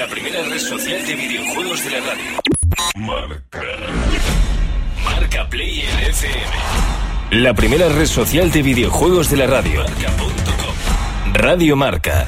La primera red social de videojuegos de la radio. Marca. Marca Play en FM. La primera red social de videojuegos de la radio. Marca.com. Radio Marca.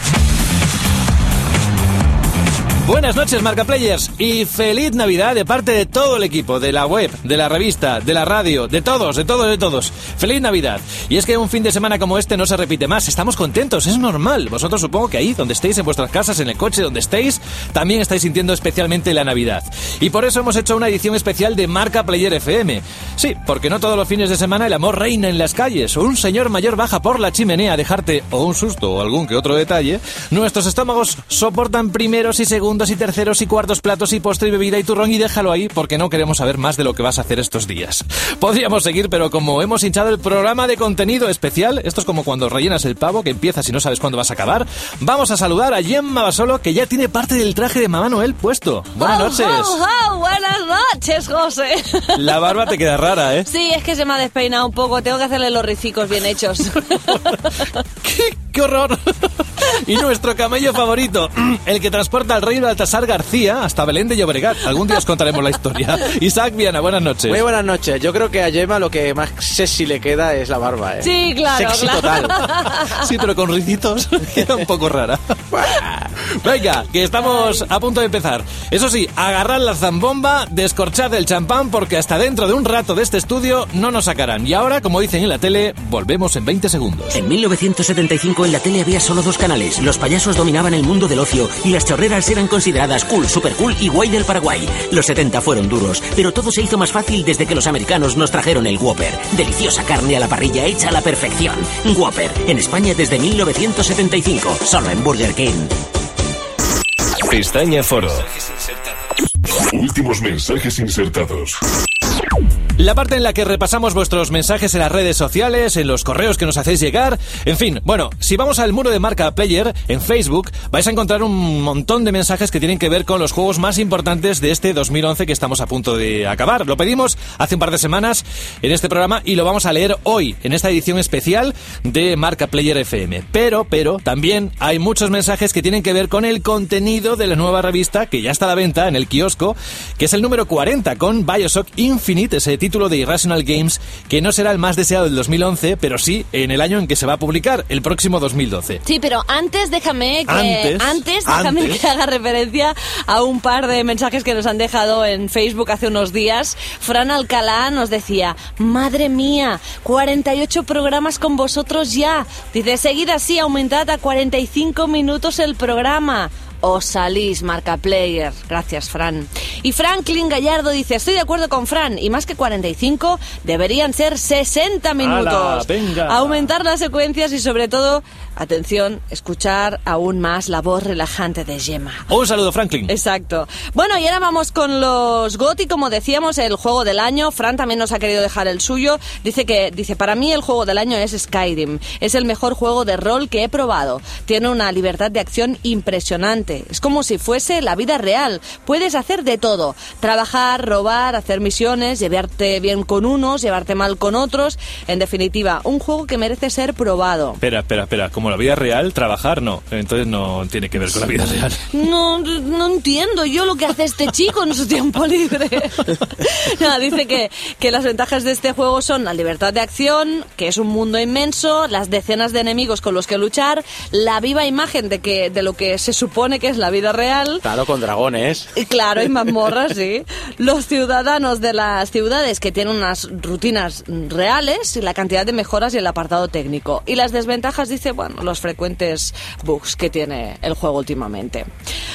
Buenas noches, Marca Players, y feliz Navidad de parte de todo el equipo, de la web, de la revista, de la radio, de todos, de todos, de todos. Feliz Navidad. Y es que un fin de semana como este no se repite más, estamos contentos, es normal. Vosotros supongo que ahí, donde estéis, en vuestras casas, en el coche, donde estéis, también estáis sintiendo especialmente la Navidad. Y por eso hemos hecho una edición especial de Marca Player FM. Sí, porque no todos los fines de semana el amor reina en las calles, o un señor mayor baja por la chimenea a dejarte o un susto o algún que otro detalle. Nuestros estómagos soportan primeros y segundos y terceros y cuartos platos y postre y bebida y turrón y déjalo ahí porque no queremos saber más de lo que vas a hacer estos días. Podríamos seguir, pero como hemos hinchado el programa de contenido especial, esto es como cuando rellenas el pavo que empiezas y no sabes cuándo vas a acabar, vamos a saludar a Gemma Basolo que ya tiene parte del traje de Mamá Noel puesto. Buenas Oh, noches. oh, oh, buenas noches, José. La barba te queda rara, ¿eh? Sí, es que se me ha despeinado un poco. Tengo que hacerle los ricicos bien hechos. ¡Qué, qué horror! y nuestro camello favorito, el que transporta al rey Baltasar García hasta Belén de Llobregat. Algún día os contaremos la historia. Isaac Viana, buenas noches. Muy buenas noches. Yo creo que a Gemma lo que más sexy le queda es la barba, ¿eh? Sí, claro, Sexy claro. total. Sí, pero con ricitos queda un poco rara. Venga, que estamos a punto de empezar. Eso sí, agarrad la zambomba, descorchad el champán porque hasta dentro de un rato de este estudio no nos sacarán. Y ahora, como dicen en la tele, volvemos en 20 segundos. En 1975 en la tele había solo dos canales. Los payasos dominaban el mundo del ocio y las chorreras eran consideradas cool, super cool y guay del Paraguay. Los 70 fueron duros, pero todo se hizo más fácil desde que los americanos nos trajeron el Whopper. Deliciosa carne a la parrilla hecha a la perfección. Whopper, en España desde 1975, solo en Burger King. Pestaña Foro. Últimos mensajes insertados. La parte en la que repasamos vuestros mensajes en las redes sociales, en los correos que nos hacéis llegar. En fin, bueno, si vamos al muro de marca Player en Facebook, vais a encontrar un montón de mensajes que tienen que ver con los juegos más importantes de este 2011 que estamos a punto de acabar. Lo pedimos hace un par de semanas en este programa y lo vamos a leer hoy, en esta edición especial de Marca Player FM. Pero, pero, también hay muchos mensajes que tienen que ver con el contenido de la nueva revista que ya está a la venta en el kiosco, que es el número 40 con Bioshock Infinite, ese título de Irrational Games, que no será el más deseado del 2011, pero sí en el año en que se va a publicar, el próximo 2012. Sí, pero antes déjame que Antes, antes, déjame antes. que haga referencia a un par de mensajes que nos han dejado en Facebook hace unos días. Fran Alcalá nos decía, "Madre mía, 48 programas con vosotros ya." Dice, "Seguid así, aumentad a 45 minutos el programa." Os salís, marca player. Gracias, Fran. Y Franklin Gallardo dice, estoy de acuerdo con Fran, y más que 45, deberían ser 60 minutos. venga! Aumentar las secuencias y sobre todo, atención, escuchar aún más la voz relajante de Gemma. Un saludo, Franklin. Exacto. Bueno, y ahora vamos con los GOTY, como decíamos, el juego del año. Fran también nos ha querido dejar el suyo. Dice que, dice, para mí el juego del año es Skyrim. Es el mejor juego de rol que he probado. Tiene una libertad de acción impresionante. Es como si fuese la vida real. Puedes hacer de todo. Trabajar, robar, hacer misiones, llevarte bien con unos, llevarte mal con otros. En definitiva, un juego que merece ser probado. Espera, espera, espera. Como la vida real, trabajar no. Entonces no tiene que ver con la vida real. No, no entiendo yo lo que hace este chico en su tiempo libre. Nada, dice que, que las ventajas de este juego son la libertad de acción, que es un mundo inmenso, las decenas de enemigos con los que luchar, la viva imagen de que de lo que se supone que es la vida real. Claro, con dragones. Y Claro, hay mazmorras, sí. Los ciudadanos de las ciudades que tienen unas rutinas reales y la cantidad de mejoras y el apartado técnico. Y las desventajas, dice, bueno, los frecuentes bugs que tiene el juego últimamente.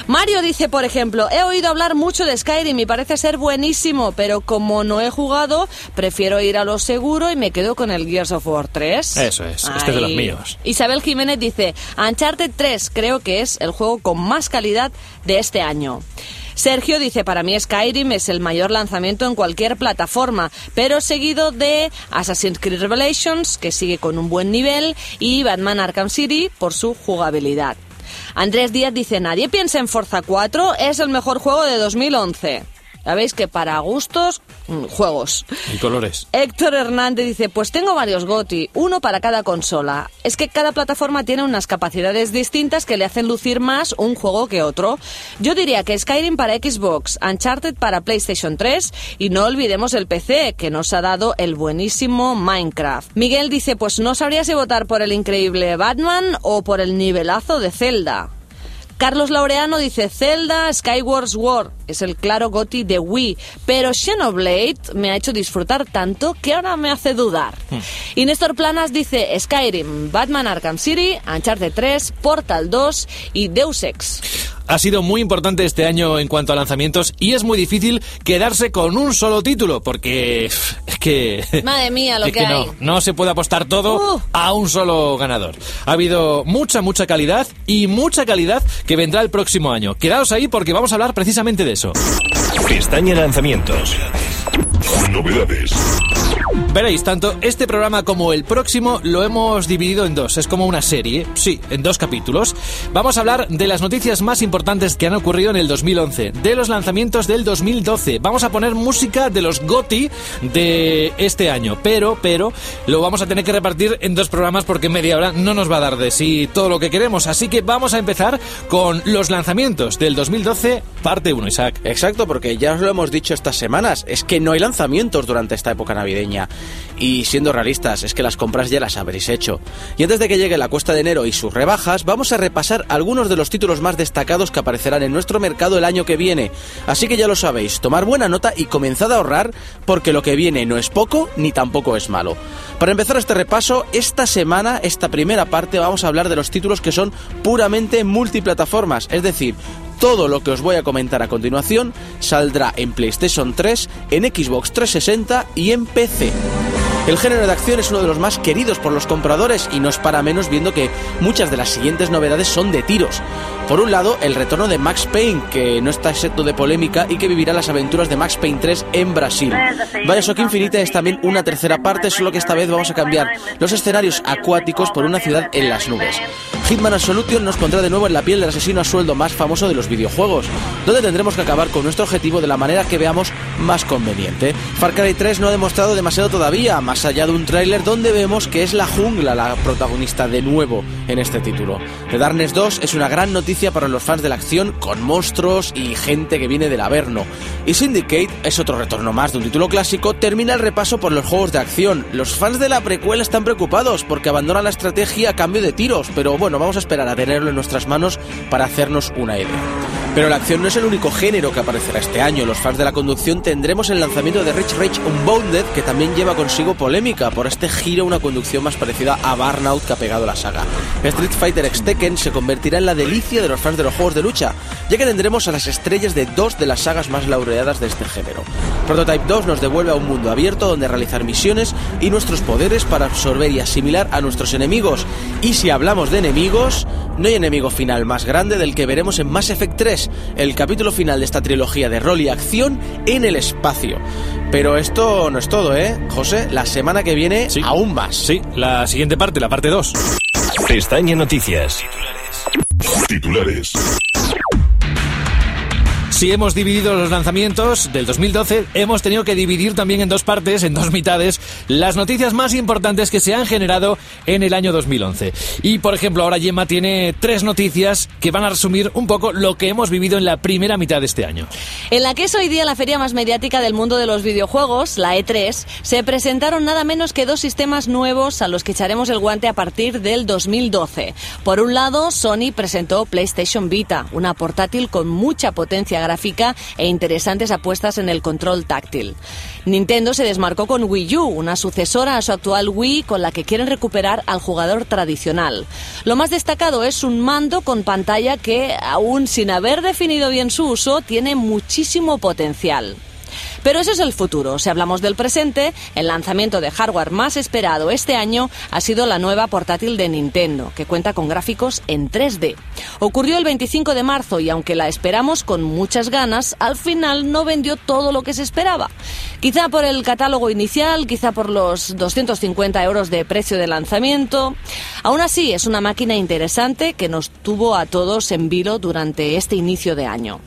Mario dice, por ejemplo, he oído hablar mucho de Skyrim y parece ser buenísimo, pero como no he jugado, prefiero ir a lo seguro y me quedo con el Gears of War 3. Eso es, este es de los míos. Isabel Jiménez dice, Uncharted 3 creo que es el juego con más calidad de este año. Sergio dice, para mí Skyrim es el mayor lanzamiento en cualquier plataforma, pero seguido de Assassin's Creed Revelations, que sigue con un buen nivel, y Batman Arkham City por su jugabilidad. Andrés Díaz dice, nadie piensa en Forza 4, es el mejor juego de 2011. Sabéis que para gustos, mm, juegos. Y colores. Héctor Hernández dice, pues tengo varios GOTI, uno para cada consola. Es que cada plataforma tiene unas capacidades distintas que le hacen lucir más un juego que otro. Yo diría que Skyrim para Xbox, Uncharted para PlayStation 3 y no olvidemos el PC que nos ha dado el buenísimo Minecraft. Miguel dice, pues no sabría si votar por el increíble Batman o por el nivelazo de Zelda. Carlos Laureano dice Zelda Skyward Sword es el claro goti de Wii, pero Xenoblade me ha hecho disfrutar tanto que ahora me hace dudar. Y Néstor Planas dice Skyrim, Batman Arkham City, Uncharted 3, Portal 2 y Deus Ex. Ha sido muy importante este año en cuanto a lanzamientos y es muy difícil quedarse con un solo título porque es que Madre mía, lo es que, que hay. no, no se puede apostar todo Uh. a un solo ganador. Ha habido mucha, mucha calidad y mucha calidad que vendrá el próximo año. Quedaos ahí porque vamos a hablar precisamente de eso. Pestaña lanzamientos. Novedades. Veréis, tanto este programa como el próximo lo hemos dividido en dos. Es como una serie, sí, en dos capítulos. Vamos a hablar de las noticias más importantes que han ocurrido en el 2011, de los lanzamientos del 2012. Vamos a poner música de los GOTI de este año, pero, pero, lo vamos a tener que repartir en dos programas porque media hora no nos va a dar de sí todo lo que queremos. Así que vamos a empezar con los lanzamientos del 2012, parte 1, Isaac. Exacto, porque ya os lo hemos dicho estas semanas, es que no hay lanzamientos durante esta época navideña. Y siendo realistas, es que las compras ya las habréis hecho. Y antes de que llegue la cuesta de enero y sus rebajas, vamos a repasar algunos de los títulos más destacados que aparecerán en nuestro mercado el año que viene. Así que ya lo sabéis, tomar buena nota y comenzad a ahorrar, porque lo que viene no es poco ni tampoco es malo. Para empezar este repaso, esta semana, esta primera parte, vamos a hablar de los títulos que son puramente multiplataformas, es decir, todo lo que os voy a comentar a continuación saldrá en PlayStation 3, en Xbox 360 y en PC. El género de acción es uno de los más queridos por los compradores y no es para menos viendo que muchas de las siguientes novedades son de tiros. Por un lado, el retorno de Max Payne, que no está exento de polémica y que vivirá las aventuras de Max Payne 3 en Brasil. Bioshock Infinite es también una tercera parte, solo que esta vez vamos a cambiar los escenarios acuáticos por una ciudad en las nubes. Hitman Absolution nos pondrá de nuevo en la piel del asesino a sueldo más famoso de los videojuegos, donde tendremos que acabar con nuestro objetivo de la manera que veamos más conveniente. Far Cry 3 no ha demostrado demasiado todavía, más allá de un tráiler donde vemos que es la jungla la protagonista de nuevo en este título. The Darkness 2 es una gran noticia para los fans de la acción, con monstruos y gente que viene del Averno. Y Syndicate es otro retorno más de un título clásico, termina el repaso por los juegos de acción. Los fans de la precuela están preocupados porque abandonan la estrategia a cambio de tiros, pero bueno, vamos a esperar a tenerlo en nuestras manos para hacernos una idea. Pero la acción no es el único género que aparecerá este año. Los fans de la conducción tendremos el lanzamiento de Rich Rage Unbounded, que también lleva consigo polémica por este giro una conducción más parecida a Burnout que ha pegado la saga. Street Fighter X Tekken se convertirá en la delicia de los fans de los juegos de lucha, ya que tendremos a las estrellas de dos de las sagas más laureadas de este género. Prototype 2 nos devuelve a un mundo abierto donde realizar misiones y nuestros poderes para absorber y asimilar a nuestros enemigos. Y si hablamos de enemigos, no hay enemigo final más grande del que veremos en Mass Effect 3, el capítulo final de esta trilogía de rol y acción en el espacio. Pero esto no es todo, ¿eh? José, la semana que viene Sí. aún más. Sí, la siguiente parte, la parte 2. Pestaña noticias. Titulares. Si hemos dividido los lanzamientos del 2012, hemos tenido que dividir también en dos partes, en dos mitades, las noticias más importantes que se han generado en el año 2011. Y, por ejemplo, ahora Gemma tiene tres noticias que van a resumir un poco lo que hemos vivido en la primera mitad de este año. En la que es hoy día la feria más mediática del mundo de los videojuegos, la E3, se presentaron nada menos que dos sistemas nuevos a los que echaremos el guante a partir del 2012. Por un lado, Sony presentó PlayStation Vita, una portátil con mucha potencia gráfica e interesantes apuestas en el control táctil. Nintendo se desmarcó con Wii U, una sucesora a su actual Wii con la que quieren recuperar al jugador tradicional. Lo más destacado es un mando con pantalla que, aún sin haber definido bien su uso, tiene muchísimo potencial. Pero eso es el futuro. Si hablamos del presente, el lanzamiento de hardware más esperado este año ha sido la nueva portátil de Nintendo, que cuenta con gráficos en 3D. Ocurrió el 25 de marzo y aunque la esperamos con muchas ganas, al final no vendió todo lo que se esperaba. Quizá por el catálogo inicial, quizá por los 250 euros de precio de lanzamiento. Aún así, es una máquina interesante que nos tuvo a todos en vilo durante este inicio de año.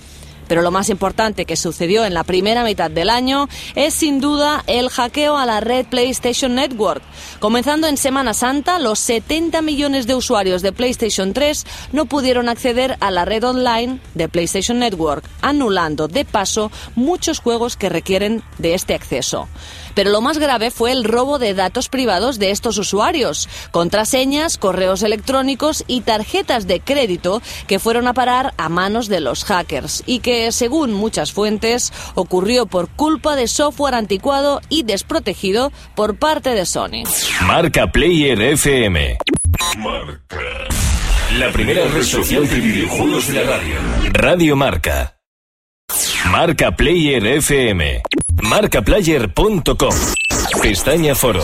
Pero lo más importante que sucedió en la primera mitad del año es sin duda el hackeo a la red PlayStation Network. Comenzando en Semana Santa, los 70 millones de usuarios de PlayStation 3 no pudieron acceder a la red online de PlayStation Network, anulando de paso muchos juegos que requieren de este acceso. Pero lo más grave fue el robo de datos privados de estos usuarios, contraseñas, correos electrónicos y tarjetas de crédito que fueron a parar a manos de los hackers y que, según muchas fuentes, ocurrió por culpa de software anticuado y desprotegido por parte de Sony. Marca Player FM. Marca. La primera red social de videojuegos de la radio. Radio Marca. Marca Player FM. Marcaplayer.com. Pestaña Foro.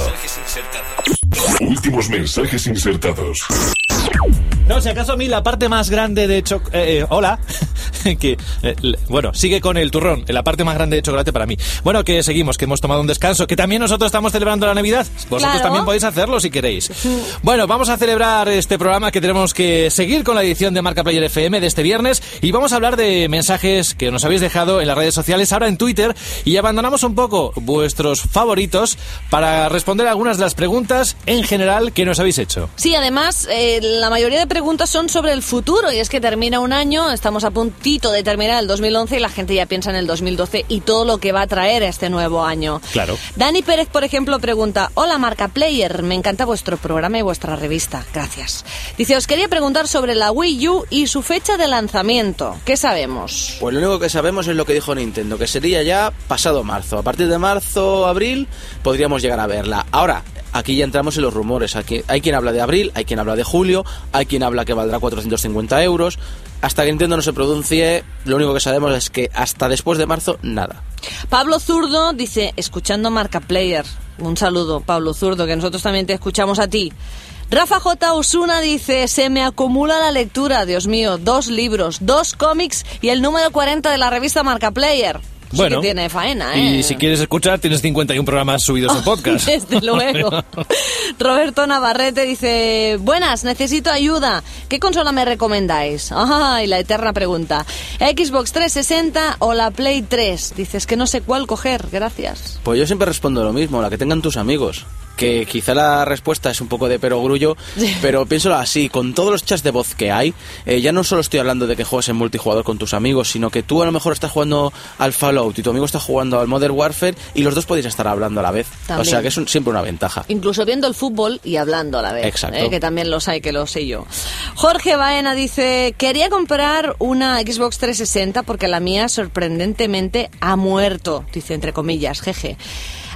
Últimos mensajes insertados. No, si acaso a mí la parte más grande de hecho... Eh, eh, hola. que, eh, bueno, sigue con el turrón, la parte más grande de chocolate para mí. Bueno, que seguimos, que hemos tomado un descanso, que también nosotros estamos celebrando la Navidad. Vosotros Claro. también podéis hacerlo si queréis. Bueno, vamos a celebrar este programa que tenemos que seguir con la edición de Marca Player FM de este viernes y vamos a hablar de mensajes que nos habéis dejado en las redes sociales, ahora en Twitter, y abandonamos un poco vuestros favoritos para responder algunas de las preguntas en general que nos habéis hecho. Sí, además, eh, la mayoría de preguntas son sobre el futuro y es que termina un año, estamos a puntito de terminar el 2011 y la gente ya piensa en el 2012 y todo lo que va a traer este nuevo año. Claro. Dani Pérez, por ejemplo, pregunta, hola Marca Player, me encanta vuestro programa y vuestra revista, gracias. Dice, os quería preguntar sobre la Wii U y su fecha de lanzamiento, ¿qué sabemos? Pues lo único que sabemos es lo que dijo Nintendo, que sería ya pasado marzo. A partir de marzo, abril, podríamos llegar a verla. Ahora, aquí ya entramos en los rumores. Aquí, hay quien habla de abril, hay quien habla de julio, hay quien habla que valdrá 450 euros. Hasta que Nintendo no se pronuncie, lo único que sabemos es que hasta después de marzo, nada. Pablo Zurdo dice, escuchando Marca Player. Un saludo, Pablo Zurdo, que nosotros también te escuchamos a ti. Rafa J. Osuna dice, se me acumula la lectura, Dios mío, dos libros, dos cómics y el número 40 de la revista Marca Player. Sí Bueno, que tiene faena, ¿eh? Y si quieres escuchar, tienes 51 programas subidos en podcast. Desde luego. Roberto Navarrete dice, buenas, necesito ayuda. ¿Qué consola me recomendáis? Ay, la eterna pregunta. ¿Xbox 360 o la Play 3? Dices que no sé cuál coger, gracias. Pues yo siempre respondo lo mismo, la que tengan tus amigos. Que quizá la respuesta es un poco de perogrullo, pero piénsalo así, con todos los chats de voz que hay, eh, ya no solo estoy hablando de que juegues en multijugador con tus amigos, sino que tú a lo mejor estás jugando al Fallout y tu amigo está jugando al Modern Warfare y los dos podéis estar hablando a la vez. También. O sea que es un- siempre una ventaja. Incluso viendo el fútbol y hablando a la vez. Exacto. ¿eh? Que también los hay, que lo sé yo. Jorge Baena dice, quería comprar una Xbox 360 porque la mía sorprendentemente ha muerto. Dice entre comillas, jeje.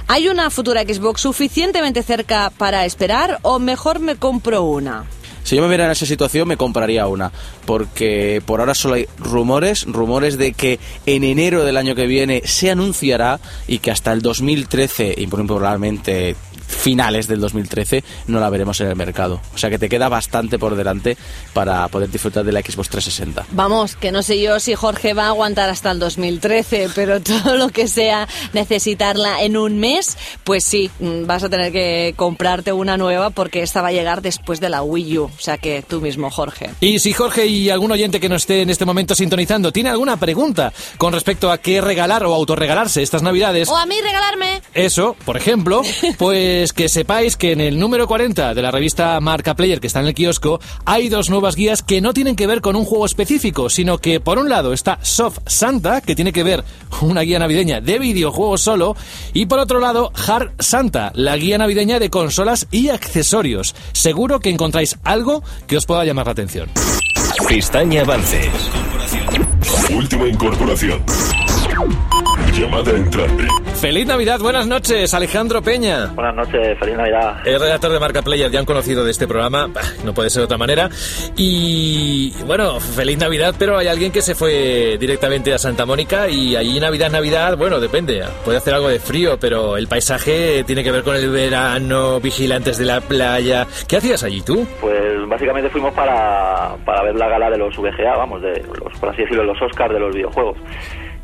¿Hay una futura Xbox suficientemente cerca para esperar o mejor me compro una? Si yo me viera en esa situación, me compraría una. Porque por ahora solo hay rumores, rumores de que en enero del año que viene se anunciará y que hasta el 2013, y probablemente finales del 2013, no la veremos en el mercado. O sea que te queda bastante por delante para poder disfrutar de la Xbox 360. Vamos, que no sé yo si Jorge va a aguantar hasta el 2013, pero todo lo que sea necesitarla en un mes, pues sí, mm, vas a tener que comprarte una nueva porque esta va a llegar después de la Wii U. O sea que tú mismo, Jorge. Y si Jorge y algún oyente que no esté en este momento sintonizando tiene alguna pregunta con respecto a qué regalar o autorregalarse estas navidades, O a mí regalarme. eso, por ejemplo, pues que sepáis que en el número 40 de la revista Marca Player que está en el kiosco hay dos nuevas guías que no tienen que ver con un juego específico, sino que por un lado está Soft Santa, que tiene que ver una guía navideña de videojuegos solo, y por otro lado Hard Santa, la guía navideña de consolas y accesorios. Seguro que encontráis algo que os pueda llamar la atención. Pestaña Avances. Última incorporación. Llamada entrante. Feliz Navidad, buenas noches, Alejandro Peña. Buenas noches, feliz Navidad. El redactor de Marca Player, ya han conocido de este programa, bah, no puede ser de otra manera. Y bueno, feliz Navidad, pero hay alguien que se fue directamente a Santa Mónica y allí Navidad, Navidad, bueno, depende, puede hacer algo de frío, pero el paisaje tiene que ver con el verano, vigilantes de la playa. ¿Qué hacías allí tú? Pues básicamente fuimos para, para ver la gala de los VGA, vamos, de los, por así decirlo, los Oscars de los videojuegos.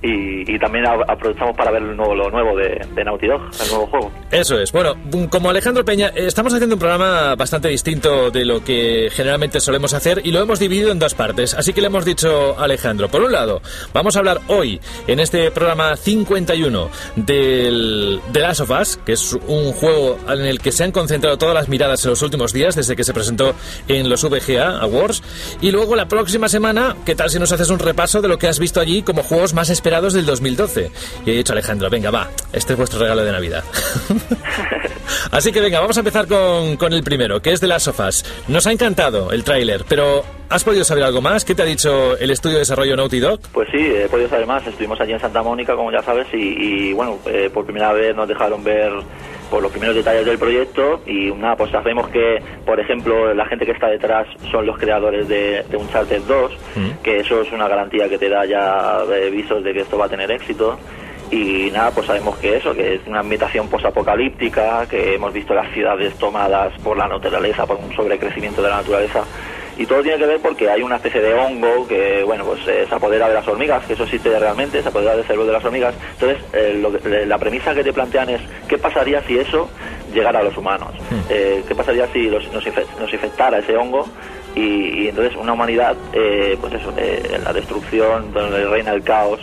Y, y también aprovechamos para ver lo nuevo, lo nuevo de, de Naughty Dog, el nuevo juego. Eso es. Bueno, como Alejandro Peña, eh, estamos haciendo un programa bastante distinto de lo que generalmente solemos hacer y lo hemos dividido en dos partes. Así que le hemos dicho a Alejandro, por un lado, vamos a hablar hoy en este programa 51 del The Last of Us, que es un juego en el que se han concentrado todas las miradas en los últimos días desde que se presentó en los VGA Awards. Y luego la próxima semana, ¿qué tal si nos haces un repaso de lo que has visto allí como juegos más esperados del 2012? Y he dicho, Alejandro, venga, va, este es vuestro regalo de Navidad. Así que venga, vamos a empezar con, con el primero, que es de las sofás. Nos ha encantado el tráiler, pero ¿has podido saber algo más? ¿Qué te ha dicho el estudio de desarrollo Naughty Dog? Pues sí, he podido saber más. Estuvimos allí en Santa Mónica, como ya sabes, y, y, bueno, eh, por primera vez nos dejaron ver por los primeros detalles del proyecto y nada, pues sabemos que, por ejemplo, la gente que está detrás son los creadores de, de Uncharted 2, que eso es una garantía que te da ya eh, visos de que esto va a tener éxito. Y nada, pues sabemos que eso, que es una ambientación posapocalíptica, que hemos visto las ciudades tomadas por la naturaleza, por un sobrecrecimiento de la naturaleza. Y todo tiene que ver porque hay una especie de hongo que, bueno, pues eh, se apodera de las hormigas, que eso existe realmente, se apodera del cerebro de las hormigas. Entonces, eh, lo que- la premisa que te plantean es, ¿qué pasaría si eso llegara a los humanos? Eh, ¿Qué pasaría si los- nos, nos infectara ese hongo? Y, y entonces una humanidad, eh, pues eso, eh, en la destrucción, donde reina el caos,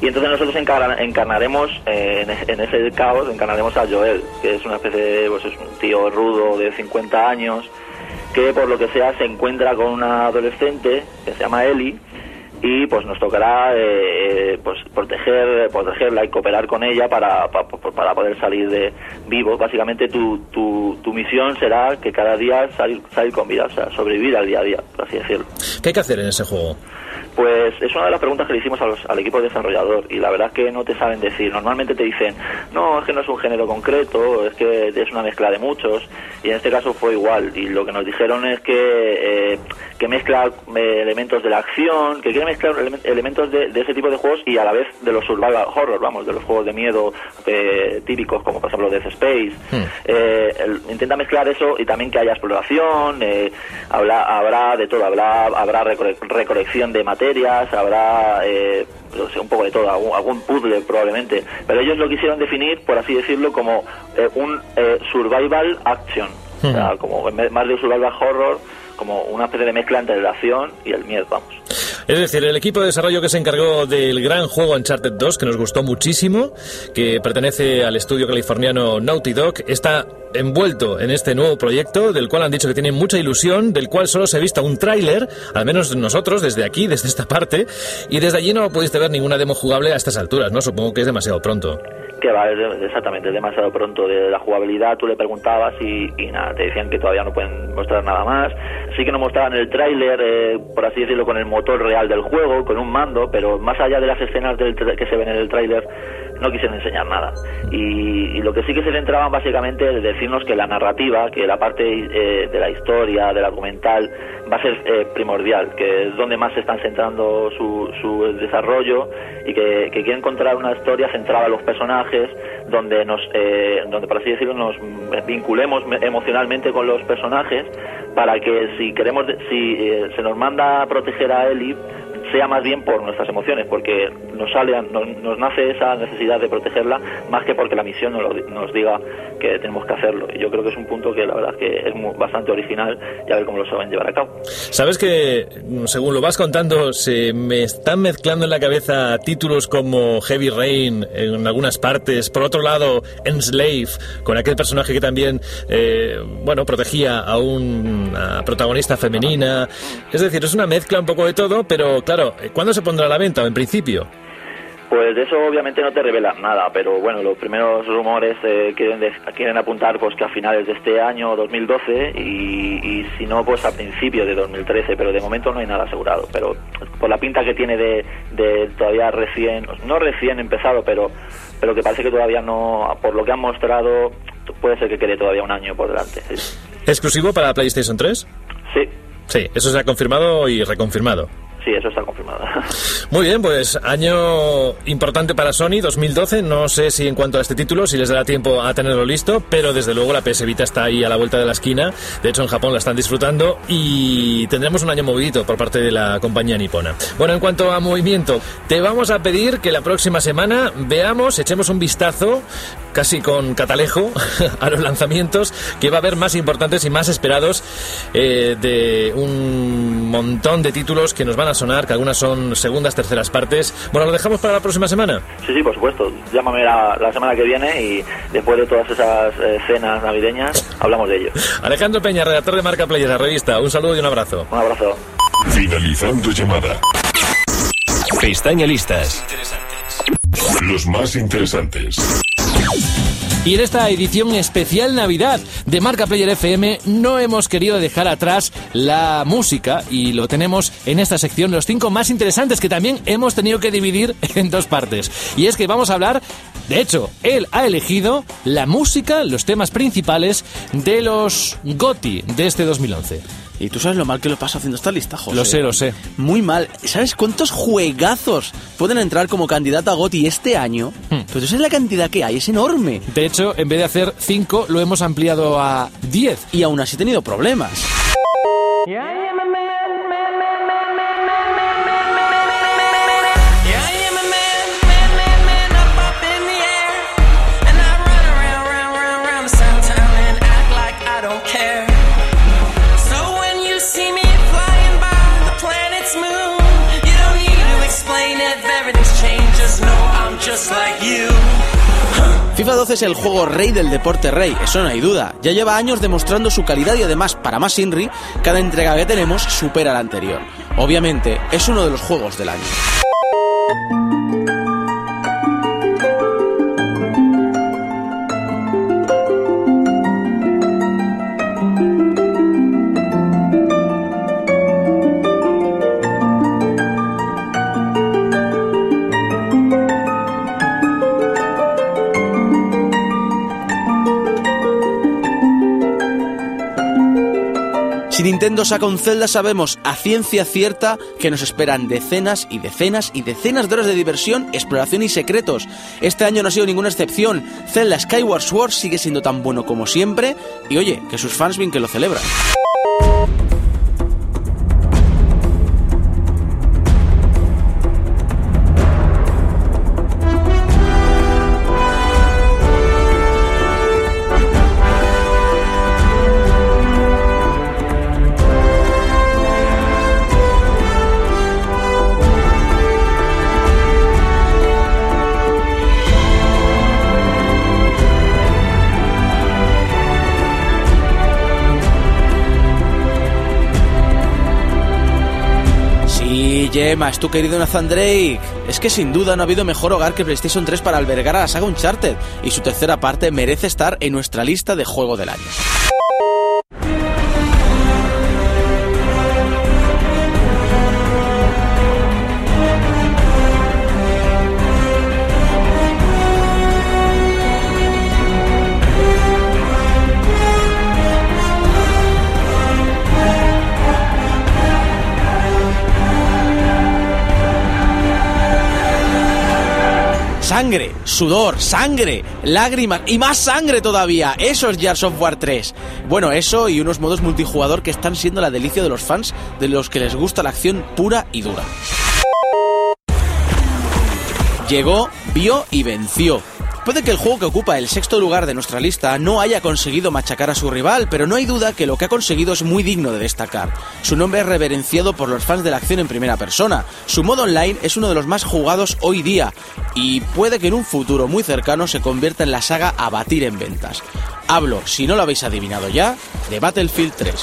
y entonces nosotros encarna- encarnaremos eh, en, e- en ese caos, encarnaremos a Joel, que es una especie de, pues es un tío rudo de 50 años, que por lo que sea se encuentra con una adolescente que se llama Ellie y pues nos tocará eh, eh, pues proteger protegerla y cooperar con ella para, pa- pa- para poder salir de vivo básicamente tu, tu, tu misión será que cada día salir, salir con vida o sea sobrevivir al día a día por así decirlo ¿Qué hay que hacer en ese juego? pues es una de las preguntas que le hicimos a los- al equipo desarrollador y la verdad es que no te saben decir. Normalmente te dicen, no, es que no es un género concreto, es que es una mezcla de muchos y en este caso fue igual. Y lo que nos dijeron es que, eh, que mezcla eh, elementos de la acción, que quiere mezclar elemen- elementos de, de ese tipo de juegos y a la vez de los survival horror, vamos, de los juegos de miedo eh, típicos como por ejemplo Death Space. Eh, el- intenta mezclar eso y también que haya exploración, eh, habla- habrá de todo, habrá, habrá recole- recolección de materias, habrá eh, no sé, un poco de todo, algún, algún puzzle probablemente, pero ellos lo quisieron definir, por así decirlo, como eh, un eh, survival action, o sea, como en vez- más de un survival horror, como una especie de mezcla entre la acción y el miedo, vamos. Es decir, el equipo de desarrollo que se encargó del gran juego Uncharted 2, que nos gustó muchísimo, que pertenece al estudio californiano Naughty Dog, está envuelto en este nuevo proyecto, del cual han dicho que tienen mucha ilusión, del cual solo se ha visto un tráiler, al menos nosotros, desde aquí, desde esta parte, y desde allí no pudiste ver ninguna demo jugable a estas alturas, ¿no? Supongo que es demasiado pronto. Que va, exactamente, demasiado pronto de la jugabilidad, tú le preguntabas y, nada, te decían que todavía no pueden mostrar nada más. Sí que nos mostraban el tráiler, eh, por así decirlo, con el motor real del juego, con un mando, pero más allá de las escenas del que se ven en el tráiler, no quisieron enseñar nada. Y, lo que sí que se centraban básicamente es decirnos que la narrativa, que la parte eh, de la historia, del argumental, va a ser eh, primordial, que es donde más se están centrando su, su desarrollo y que, que quieren contar una historia centrada en los personajes, donde nos, eh, donde por así decirlo nos vinculemos me- emocionalmente con los personajes, para que si queremos, si eh, se nos manda a proteger a Ellie sea más bien por nuestras emociones, porque nos sale, nos, nos nace esa necesidad de protegerla más que porque la misión nos, lo nos diga que tenemos que hacerlo. Y yo creo que es un punto que la verdad es que es muy- bastante original y a ver cómo lo saben llevar a cabo. Sabes que, mm, según lo vas contando, se me están mezclando en la cabeza títulos como Heavy Rain en algunas partes. Por otro lado, Enslave, con aquel personaje que también, eh, bueno, protegía a una protagonista femenina. Es decir, es una mezcla un poco de todo, pero claro, ¿cuándo se pondrá a la venta? ¿En principio? Pues de eso obviamente no te revelan nada, pero bueno, los primeros rumores eh, quieren, de- quieren apuntar pues que a finales de este año 2012 y, y si no pues a principios de 2013, pero de momento no hay nada asegurado, pero por la pinta que tiene de, de todavía recién, no recién empezado, pero pero que parece que todavía no, por lo que han mostrado, puede ser que quede todavía un año por delante. Sí, ¿Exclusivo para PlayStation 3? sí, Sí, eso se ha confirmado y reconfirmado. Sí, eso está confirmado. Muy bien, pues año importante para Sony, 2012. No sé si en cuanto a este título, si les dará tiempo a tenerlo listo, pero desde luego la PS Vita está ahí a la vuelta de la esquina. De hecho, en Japón la están disfrutando y tendremos un año movidito por parte de la compañía nipona. Bueno, en cuanto a movimiento, te vamos a pedir que la próxima semana veamos, echemos un vistazo casi con catalejo a los lanzamientos que va a haber más importantes y más esperados eh, de un montón de títulos que nos van a sonar, que algunas son segundas, terceras partes. Bueno, ¿lo dejamos para la próxima semana? Sí, sí, por supuesto. Llámame la, la semana que viene y después de todas esas eh, cenas navideñas hablamos de ello. Alejandro Peña, redactor de Marca Players, la revista. Un saludo y un abrazo. Un abrazo. Finalizando llamada. Pestaña listas. Los más interesantes. Y en esta edición especial Navidad de Marca Player FM no hemos querido dejar atrás la música y lo tenemos en esta sección los cinco más interesantes que también hemos tenido que dividir en dos partes. Y es que vamos a hablar, de hecho, él ha elegido la música, los temas principales de los GOTI de este 2011. Y tú sabes lo mal que lo pasa haciendo esta lista, José. Lo sé, lo sé. Muy mal. ¿Sabes cuántos juegazos pueden entrar como candidato a GOTI este año? Hmm. Pero tú sabes la cantidad que hay, es enorme. De hecho, en vez de hacer cinco, lo hemos ampliado a 10. Y aún así he tenido problemas. Yeah, 12 es el juego rey del deporte rey, eso no hay duda. Ya lleva años demostrando su calidad y además, para más Inri, cada entrega que tenemos supera la anterior. Obviamente, es uno de los juegos del año. Nintendo saca un Zelda sabemos a ciencia cierta que nos esperan decenas y decenas y decenas de horas de diversión, exploración y secretos. Este año no ha sido ninguna excepción. Zelda Skyward Sword sigue siendo tan bueno como siempre y oye, que sus fans bien que lo celebran. Es tu querido Nathan Drake. Es que sin duda no ha habido mejor hogar que PlayStation 3 para albergar a la saga Uncharted, y su tercera parte merece estar en nuestra lista de juego del año. Sangre, sudor, sangre, lágrimas y más sangre todavía. Eso es Gears of War 3. Bueno, eso y unos modos multijugador que están siendo la delicia de los fans de los que les gusta la acción pura y dura. Llegó, vio y venció. Puede que el juego que ocupa el sexto lugar de nuestra lista no haya conseguido machacar a su rival, pero no hay duda que lo que ha conseguido es muy digno de destacar. Su nombre es reverenciado por los fans de la acción en primera persona. Su modo online es uno de los más jugados hoy día y puede que en un futuro muy cercano se convierta en la saga a batir en ventas. Hablo, si no lo habéis adivinado ya, de Battlefield 3.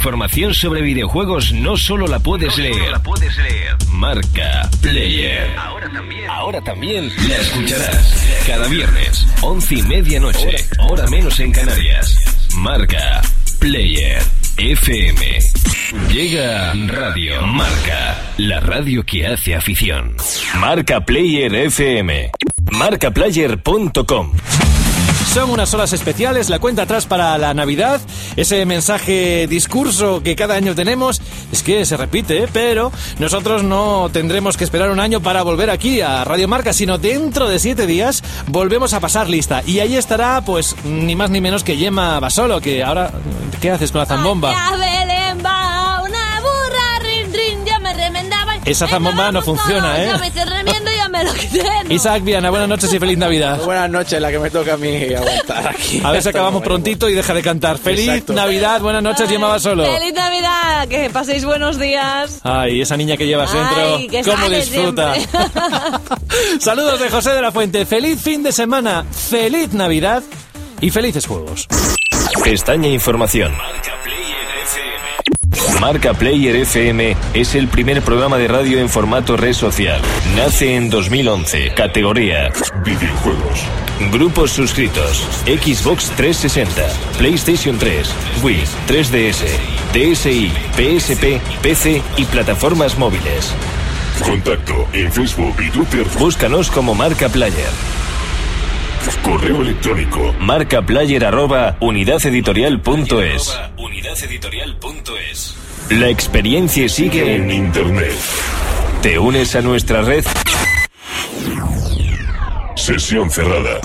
Información sobre videojuegos no solo la puedes leer. Marca Player. Ahora también. la escucharás. Cada viernes, once y media noche, hora menos en Canarias. Marca Player FM. Llega Radio Marca, la radio que hace afición. Marca Player FM. Marcaplayer.com. Son unas horas especiales, la cuenta atrás para la Navidad, ese mensaje discurso que cada año tenemos, es que se repite, ¿eh? pero nosotros no tendremos que esperar un año para volver aquí a Radio Marca, sino dentro de siete días volvemos a pasar lista. Y ahí estará, pues, ni más ni menos que Yema Basolo, que ahora, ¿qué haces con la zambomba? Esa zambomba no funciona, ¿eh? Isaac Viana, buenas noches y feliz Navidad. Buenas noches, la que me toca a mí aguantar aquí. A ver si acabamos prontito y deja de cantar. Feliz Exacto. Navidad, buenas noches, Yema Basolo. ¡Feliz Navidad! Que paséis buenos días. Ay, esa niña que llevas dentro, Ay, que cómo disfruta. Saludos de José de la Fuente. Feliz fin de semana, feliz Navidad y felices juegos. Pestaña Información. Marca Player FM es el primer programa de radio en formato red social. Nace en 2011. Categoría. Videojuegos. Grupos suscritos. Xbox 360, PlayStation 3, Wii, 3DS, DSi, PSP, PC y plataformas móviles. Contacto en Facebook y Twitter. Búscanos como Marca Player. Correo electrónico. Marcaplayer arroba unidadeditorial.es. La experiencia sigue En. Internet. ¿Te unes a nuestra red? Sesión cerrada.